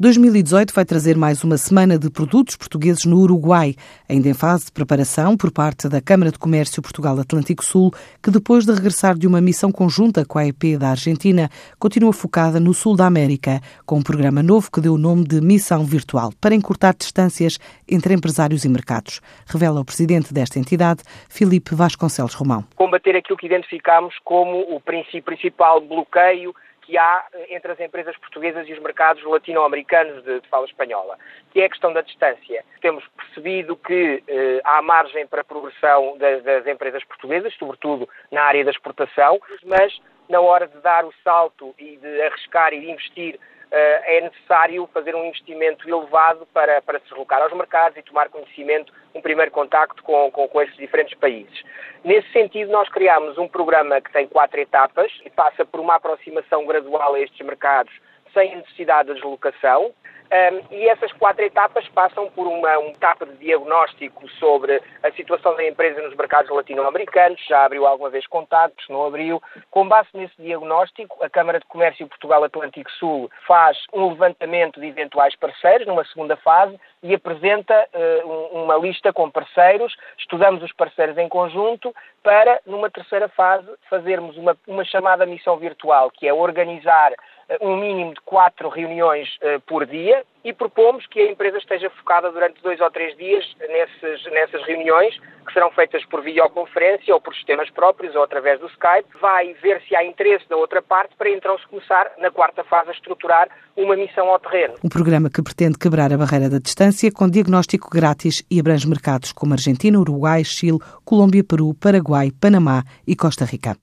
2018 vai trazer mais uma semana de produtos portugueses no Uruguai, ainda em fase de preparação por parte da Câmara de Comércio Portugal-Atlântico Sul, que depois de regressar de uma missão conjunta com a EP da Argentina, continua focada no sul da América, com um programa novo que deu o nome de Missão Virtual, para encurtar distâncias entre empresários e mercados, revela o presidente desta entidade, Filipe Vasconcelos Romão. Combater aquilo que identificamos como o princípio principal bloqueio que há eh, entre as empresas portuguesas e os mercados latino-americanos de, de, fala espanhola, que é a questão da distância. Temos percebido que eh, há margem para progressão das, das, empresas portuguesas, sobretudo na área da exportação, mas na hora de dar o salto e de arriscar e de investir eh, é necessário fazer um investimento elevado para, para se deslocar aos mercados e tomar conhecimento, um primeiro contacto com, com, com esses diferentes países. Nesse sentido, nós criámos um programa que tem quatro etapas e passa por uma aproximação gradual a estes mercados sem necessidade de deslocação, um, e essas quatro etapas passam por uma, uma, etapa de diagnóstico sobre a situação da empresa nos mercados latino-americanos, já abriu alguma vez contactos, não abriu. Com base nesse diagnóstico, a Câmara de Comércio Portugal Atlântico Sul faz um levantamento de eventuais parceiros numa segunda fase e apresenta uh, uma lista com parceiros, estudamos os parceiros em conjunto para, numa terceira fase, fazermos uma, uma chamada missão virtual, que é organizar um mínimo de quatro reuniões uh, por dia e propomos que a empresa esteja focada durante dois ou três dias nessas, nessas reuniões, que serão feitas por videoconferência ou por sistemas próprios ou através do Skype. Vai ver se há interesse da outra parte para então se começar, na quarta fase, a estruturar uma missão ao terreno. Um programa que pretende quebrar a barreira da distância com diagnóstico grátis e abrange mercados como Argentina, Uruguai, Chile, Colômbia, Peru, Paraguai, Panamá e Costa Rica.